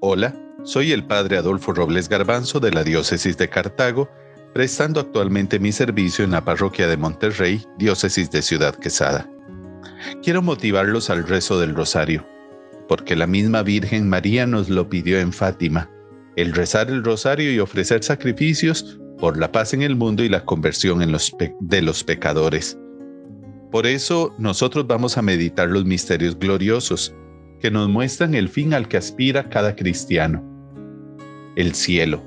Hola, soy el Padre Adolfo Robles Garbanzo de la Diócesis de Cartago, prestando actualmente mi servicio en la Parroquia de Monterrey, Diócesis de Ciudad Quesada. Quiero motivarlos al rezo del rosario, porque la misma Virgen María nos lo pidió en Fátima, el rezar el rosario y ofrecer sacrificios por la paz en el mundo y la conversión de los pecadores. Por eso nosotros vamos a meditar los misterios gloriosos que nos muestran el fin al que aspira cada cristiano, el cielo.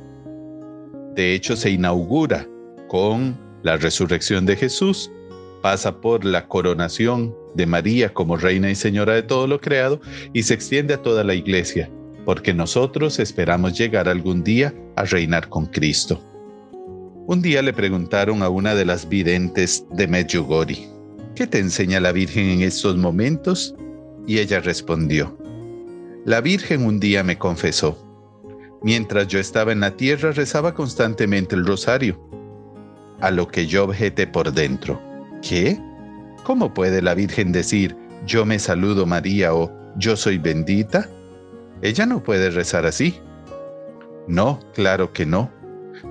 De hecho, se inaugura con la resurrección de Jesús, pasa por la coronación de María como Reina y Señora de todo lo creado y se extiende a toda la iglesia, porque nosotros esperamos llegar algún día a reinar con Cristo. Un día le preguntaron a una de las videntes de Medjugorje, ¿qué te enseña la Virgen en estos momentos? Y ella respondió, La Virgen un día me confesó, mientras yo estaba en la tierra rezaba constantemente el rosario, a lo que yo objeté por dentro, ¿qué? ¿Cómo puede la Virgen decir, yo me saludo María o yo soy bendita? Ella no puede rezar así. No, claro que no.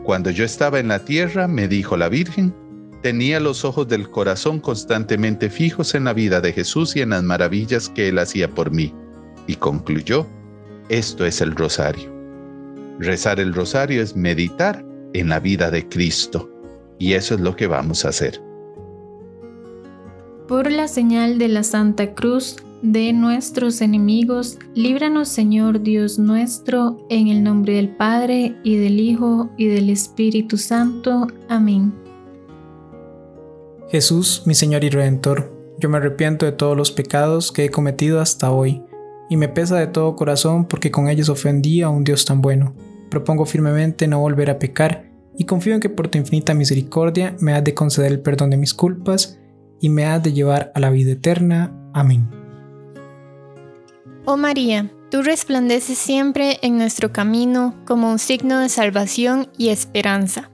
Cuando yo estaba en la tierra, me dijo la Virgen, tenía los ojos del corazón constantemente fijos en la vida de Jesús y en las maravillas que él hacía por mí. Y concluyó, esto es el rosario. Rezar el rosario es meditar en la vida de Cristo. Y eso es lo que vamos a hacer. Por la señal de la Santa Cruz de nuestros enemigos, líbranos Señor Dios nuestro, en el nombre del Padre y del Hijo y del Espíritu Santo. Amén. Jesús, mi Señor y Redentor, yo me arrepiento de todos los pecados que he cometido hasta hoy, y me pesa de todo corazón porque con ellos ofendí a un Dios tan bueno. Propongo firmemente no volver a pecar, y confío en que por tu infinita misericordia me has de conceder el perdón de mis culpas, y me has de llevar a la vida eterna. Amén. Oh María, tú resplandeces siempre en nuestro camino como un signo de salvación y esperanza.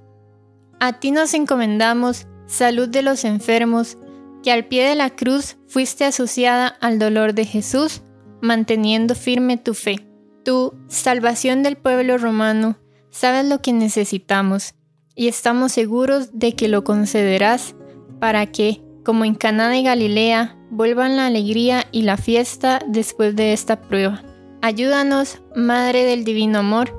A ti nos encomendamos, salud de los enfermos, que al pie de la cruz fuiste asociada al dolor de Jesús, manteniendo firme tu fe. Tú, salvación del pueblo romano, sabes lo que necesitamos y estamos seguros de que lo concederás para que, como en Caná de Galilea, vuelvan la alegría y la fiesta después de esta prueba. Ayúdanos, Madre del Divino Amor,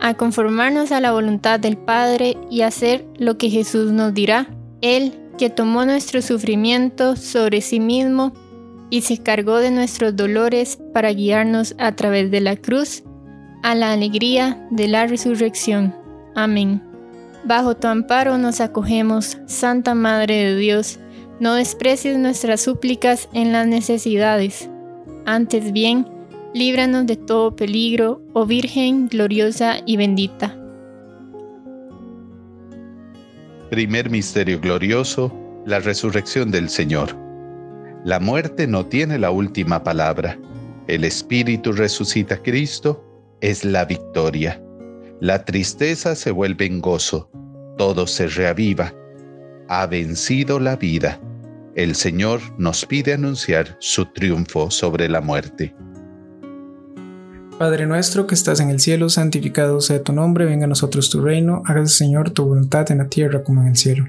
a conformarnos a la voluntad del Padre y hacer lo que Jesús nos dirá. Él, que tomó nuestro sufrimiento sobre sí mismo y se cargó de nuestros dolores para guiarnos a través de la cruz a la alegría de la resurrección. Amén. Bajo tu amparo nos acogemos, Santa Madre de Dios no desprecies nuestras súplicas en las necesidades. Antes bien, líbranos de todo peligro, oh Virgen gloriosa y bendita. Primer misterio glorioso, la resurrección del Señor. La muerte no tiene la última palabra. El Espíritu resucita a Cristo, es la victoria. La tristeza se vuelve en gozo, todo se reaviva ha vencido la vida. El Señor nos pide anunciar su triunfo sobre la muerte. Padre nuestro que estás en el cielo, santificado sea tu nombre, venga a nosotros tu reino, hágase Señor tu voluntad en la tierra como en el cielo.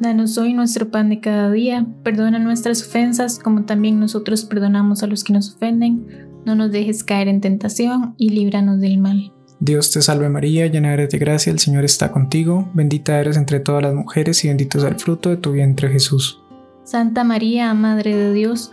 Danos hoy nuestro pan de cada día, perdona nuestras ofensas como también nosotros perdonamos a los que nos ofenden, no nos dejes caer en tentación y líbranos del mal. Dios te salve María, llena eres de gracia, el Señor está contigo, bendita eres entre todas las mujeres y bendito es el fruto de tu vientre Jesús. Santa María, Madre de Dios,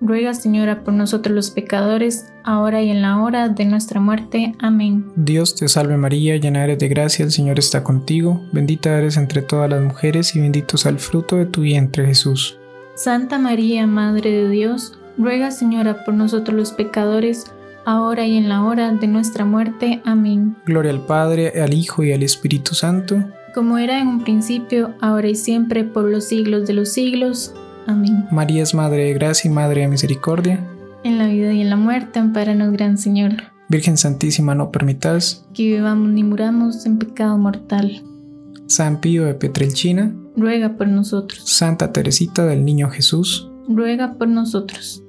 ruega Señora por nosotros los pecadores, ahora y en la hora de nuestra muerte. Amén. Dios te salve María, llena eres de gracia, el Señor está contigo, bendita eres entre todas las mujeres y bendito es el fruto de tu vientre Jesús. Santa María, Madre de Dios, ruega Señora por nosotros los pecadores, ahora y en la hora de nuestra muerte. Amén. Gloria al Padre, al Hijo y al Espíritu Santo, como era en un principio, ahora y siempre, por los siglos de los siglos. Amén. María es Madre de Gracia y Madre de Misericordia. En la vida y en la muerte, amparanos, Gran Señor. Virgen Santísima, no permitas que vivamos ni muramos en pecado mortal. San Pío de Petrelchina, ruega por nosotros. Santa Teresita del Niño Jesús, ruega por nosotros.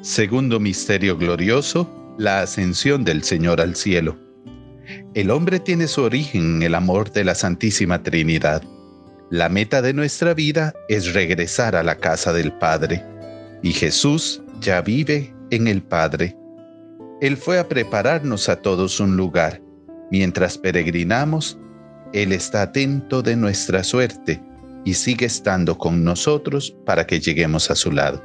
Segundo misterio glorioso, la ascensión del Señor al cielo. El hombre tiene su origen en el amor de la Santísima Trinidad. La meta de nuestra vida es regresar a la casa del Padre, y Jesús ya vive en el Padre. Él fue a prepararnos a todos un lugar. Mientras peregrinamos, Él está atento de nuestra suerte y sigue estando con nosotros para que lleguemos a su lado.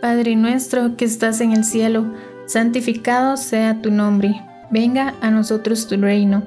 Padre nuestro que estás en el cielo, santificado sea tu nombre. Venga a nosotros tu reino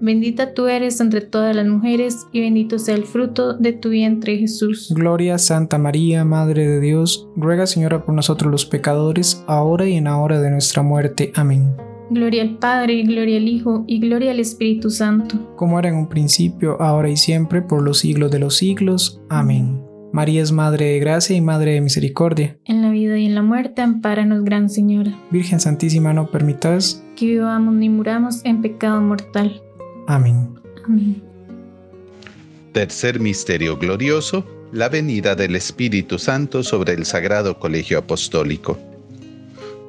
Bendita tú eres entre todas las mujeres y bendito sea el fruto de tu vientre Jesús. Gloria Santa María, Madre de Dios, ruega Señora por nosotros los pecadores, ahora y en la hora de nuestra muerte. Amén. Gloria al Padre, gloria al Hijo y gloria al Espíritu Santo. Como era en un principio, ahora y siempre, por los siglos de los siglos. Amén. María es Madre de Gracia y Madre de Misericordia. En la vida y en la muerte, ampáranos, Gran Señora. Virgen Santísima, no permitas que vivamos ni muramos en pecado mortal. Amén. Amén. Tercer misterio glorioso, la venida del Espíritu Santo sobre el Sagrado Colegio Apostólico.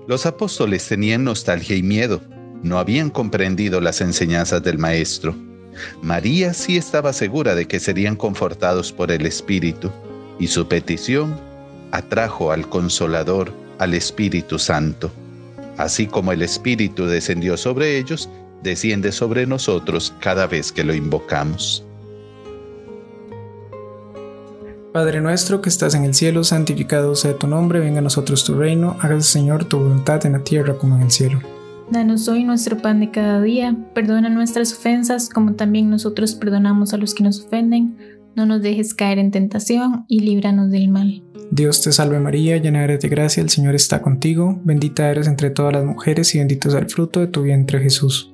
Los apóstoles tenían nostalgia y miedo, no habían comprendido las enseñanzas del Maestro. María sí estaba segura de que serían confortados por el Espíritu, y su petición atrajo al Consolador, al Espíritu Santo. Así como el Espíritu descendió sobre ellos, desciende sobre nosotros cada vez que lo invocamos. Padre nuestro que estás en el cielo, santificado sea tu nombre, venga a nosotros tu reino, hágase Señor tu voluntad en la tierra como en el cielo. Danos hoy nuestro pan de cada día, perdona nuestras ofensas como también nosotros perdonamos a los que nos ofenden, no nos dejes caer en tentación y líbranos del mal. Dios te salve María, llena eres de gracia, el Señor está contigo, bendita eres entre todas las mujeres y bendito es el fruto de tu vientre Jesús.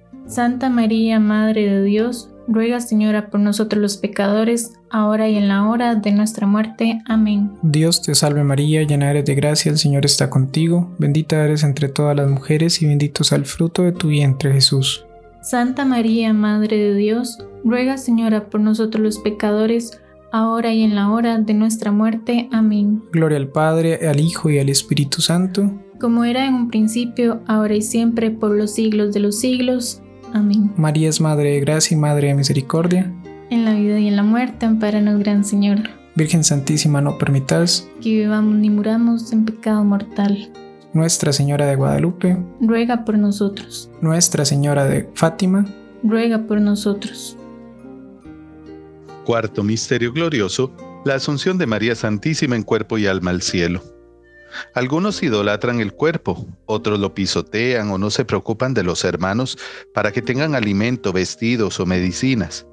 Santa María, Madre de Dios, Ruega, Señora, por nosotros los pecadores, ahora y en la hora de nuestra muerte. Amén. Dios te salve María, llena eres de gracia, el Señor está contigo, bendita eres entre todas las mujeres y bendito es el fruto de tu vientre Jesús. Santa María, Madre de Dios, ruega, Señora, por nosotros los pecadores, ahora y en la hora de nuestra muerte. Amén. Gloria al Padre, al Hijo y al Espíritu Santo. Como era en un principio, ahora y siempre, por los siglos de los siglos. Amén. María es Madre de Gracia y Madre de Misericordia. En la vida y en la muerte, amparanos, Gran Señor. Virgen Santísima, no permitas que vivamos ni muramos en pecado mortal. Nuestra Señora de Guadalupe, ruega por nosotros. Nuestra Señora de Fátima, ruega por nosotros. Cuarto Misterio Glorioso, la Asunción de María Santísima en cuerpo y alma al cielo. Algunos idolatran el cuerpo, otros lo pisotean o no se preocupan de los hermanos para que tengan alimento, vestidos o medicinas.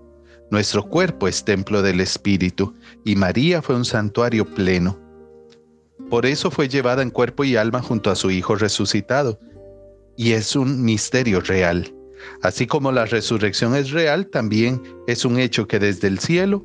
Nuestro cuerpo es templo del Espíritu y María fue un santuario pleno. Por eso fue llevada en cuerpo y alma junto a su Hijo resucitado. Y es un misterio real. Así como la resurrección es real, también es un hecho que desde el cielo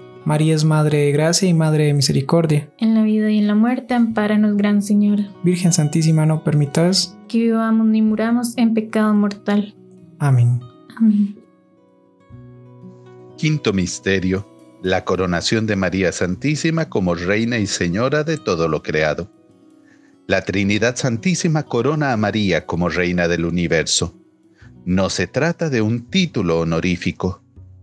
María es Madre de Gracia y Madre de Misericordia. En la vida y en la muerte, ampáranos, Gran Señora. Virgen Santísima, no permitas que vivamos ni muramos en pecado mortal. Amén. Amén. Quinto Misterio. La coronación de María Santísima como Reina y Señora de todo lo creado. La Trinidad Santísima corona a María como Reina del universo. No se trata de un título honorífico.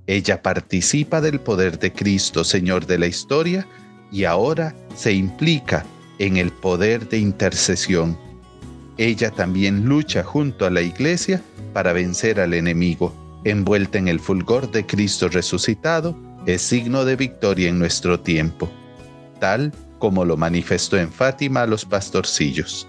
Ella participa del poder de Cristo, Señor de la historia, y ahora se implica en el poder de intercesión. Ella también lucha junto a la Iglesia para vencer al enemigo. Envuelta en el fulgor de Cristo resucitado, es signo de victoria en nuestro tiempo, tal como lo manifestó en Fátima a los pastorcillos.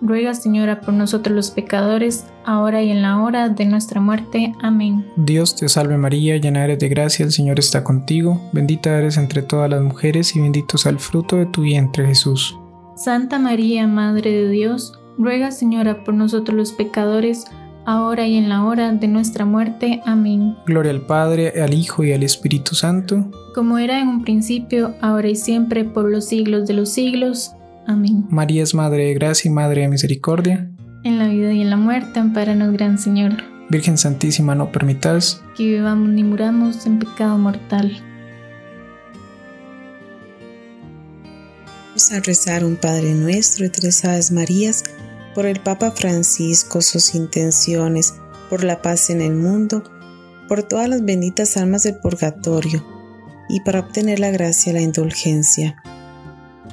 ruega Señora por nosotros los pecadores, ahora y en la hora de nuestra muerte. Amén. Dios te salve María, llena eres de gracia, el Señor está contigo, bendita eres entre todas las mujeres y bendito es el fruto de tu vientre Jesús. Santa María, Madre de Dios, ruega Señora por nosotros los pecadores, ahora y en la hora de nuestra muerte. Amén. Gloria al Padre, al Hijo y al Espíritu Santo, como era en un principio, ahora y siempre, por los siglos de los siglos. Amén. María es Madre de Gracia y Madre de Misericordia. En la vida y en la muerte, amparanos, Gran Señor. Virgen Santísima, no permitas que vivamos ni muramos en pecado mortal. Vamos a rezar un Padre Nuestro y tres Aves Marías por el Papa Francisco, sus intenciones, por la paz en el mundo, por todas las benditas almas del purgatorio y para obtener la gracia y la indulgencia.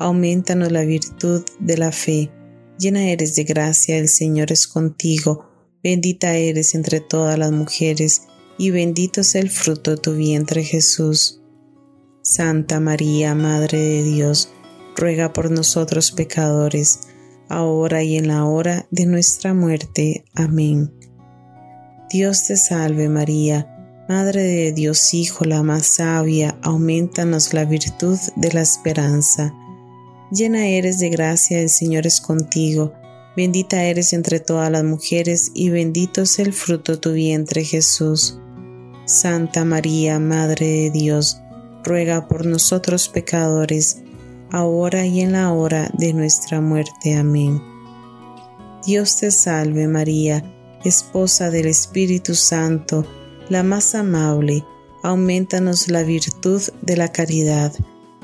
aumentanos la virtud de la fe. Llena eres de gracia, el Señor es contigo, bendita eres entre todas las mujeres, y bendito es el fruto de tu vientre Jesús. Santa María, Madre de Dios, ruega por nosotros pecadores, ahora y en la hora de nuestra muerte. Amén. Dios te salve María, Madre de Dios Hijo, la más sabia, aumentanos la virtud de la esperanza. Llena eres de gracia, el Señor es contigo, bendita eres entre todas las mujeres y bendito es el fruto de tu vientre Jesús. Santa María, Madre de Dios, ruega por nosotros pecadores, ahora y en la hora de nuestra muerte. Amén. Dios te salve María, esposa del Espíritu Santo, la más amable, aumentanos la virtud de la caridad.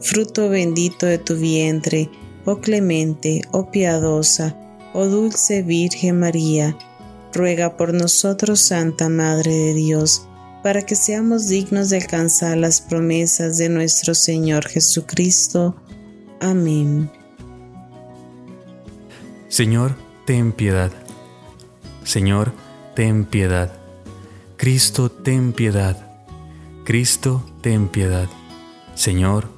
fruto bendito de tu vientre, oh clemente, oh piadosa, oh dulce Virgen María, ruega por nosotros, Santa Madre de Dios, para que seamos dignos de alcanzar las promesas de nuestro Señor Jesucristo. Amén. Señor, ten piedad. Señor, ten piedad. Cristo, ten piedad. Cristo, ten piedad. Señor,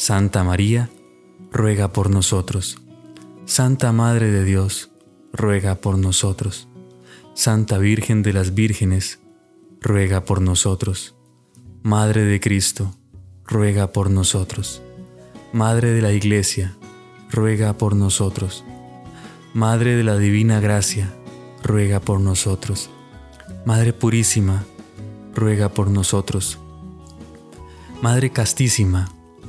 Santa María, ruega por nosotros. Santa Madre de Dios, ruega por nosotros. Santa Virgen de las Vírgenes, ruega por nosotros. Madre de Cristo, ruega por nosotros. Madre de la Iglesia, ruega por nosotros. Madre de la Divina Gracia, ruega por nosotros. Madre Purísima, ruega por nosotros. Madre castísima,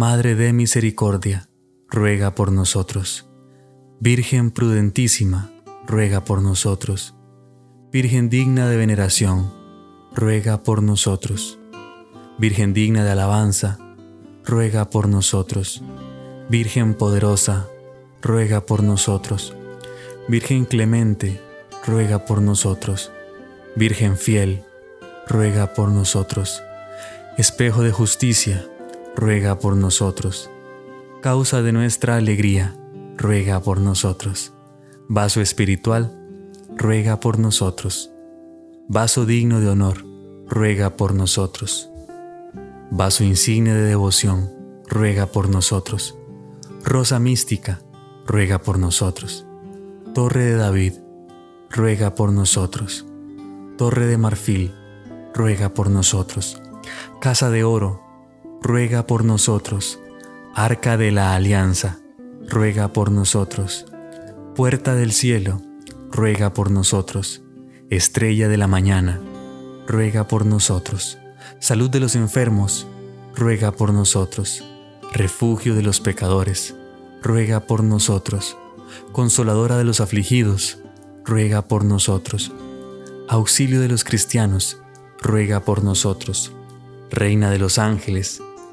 Madre de Misericordia, ruega por nosotros. Virgen prudentísima, ruega por nosotros. Virgen digna de veneración, ruega por nosotros. Virgen digna de alabanza, ruega por nosotros. Virgen poderosa, ruega por nosotros. Virgen clemente, ruega por nosotros. Virgen fiel, ruega por nosotros. Espejo de justicia, ruega por nosotros. Causa de nuestra alegría, ruega por nosotros. Vaso espiritual, ruega por nosotros. Vaso digno de honor, ruega por nosotros. Vaso insigne de devoción, ruega por nosotros. Rosa mística, ruega por nosotros. Torre de David, ruega por nosotros. Torre de marfil, ruega por nosotros. Casa de oro, ruega por nosotros. Arca de la alianza, ruega por nosotros. Puerta del cielo, ruega por nosotros. Estrella de la mañana, ruega por nosotros. Salud de los enfermos, ruega por nosotros. Refugio de los pecadores, ruega por nosotros. Consoladora de los afligidos, ruega por nosotros. Auxilio de los cristianos, ruega por nosotros. Reina de los ángeles,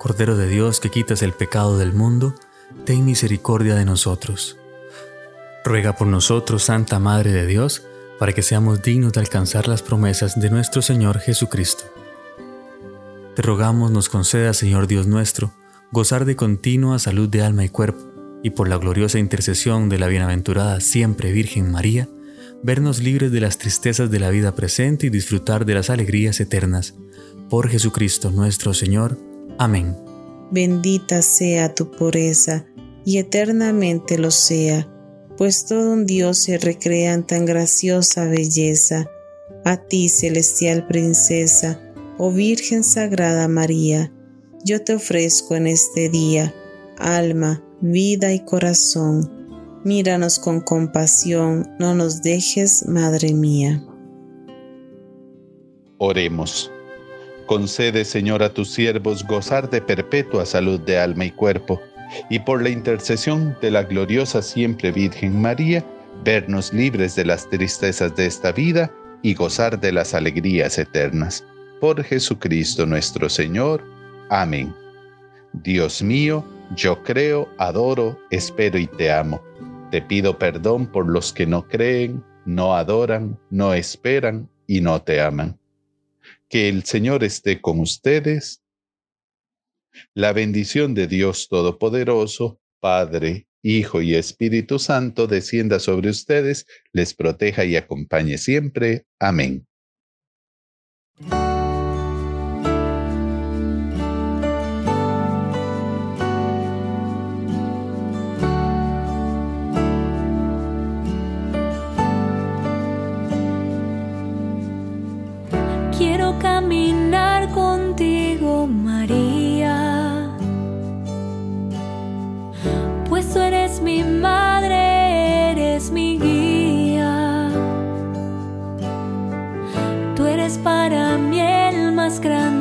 Cordero de Dios que quitas el pecado del mundo, ten misericordia de nosotros. Ruega por nosotros, Santa Madre de Dios, para que seamos dignos de alcanzar las promesas de nuestro Señor Jesucristo. Te rogamos nos conceda, Señor Dios nuestro, gozar de continua salud de alma y cuerpo, y por la gloriosa intercesión de la bienaventurada siempre Virgen María, vernos libres de las tristezas de la vida presente y disfrutar de las alegrías eternas. Por Jesucristo nuestro Señor. Amén. bendita sea tu pureza, y eternamente lo sea, pues todo un Dios se recrea en tan graciosa belleza. A ti, celestial princesa, oh Virgen Sagrada María, yo te ofrezco en este día, alma, vida y corazón. Míranos con compasión, no nos dejes, Madre mía. Oremos. Concede, Señor, a tus siervos gozar de perpetua salud de alma y cuerpo, y por la intercesión de la gloriosa siempre Virgen María, vernos libres de las tristezas de esta vida y gozar de las alegrías eternas. Por Jesucristo nuestro Señor. Amén. Dios mío, yo creo, adoro, espero y te amo. Te pido perdón por los que no creen, no adoran, no esperan y no te aman. Que el Señor esté con ustedes. La bendición de Dios Todopoderoso, Padre, Hijo y Espíritu Santo descienda sobre ustedes, les proteja y acompañe siempre. Amén. Camino.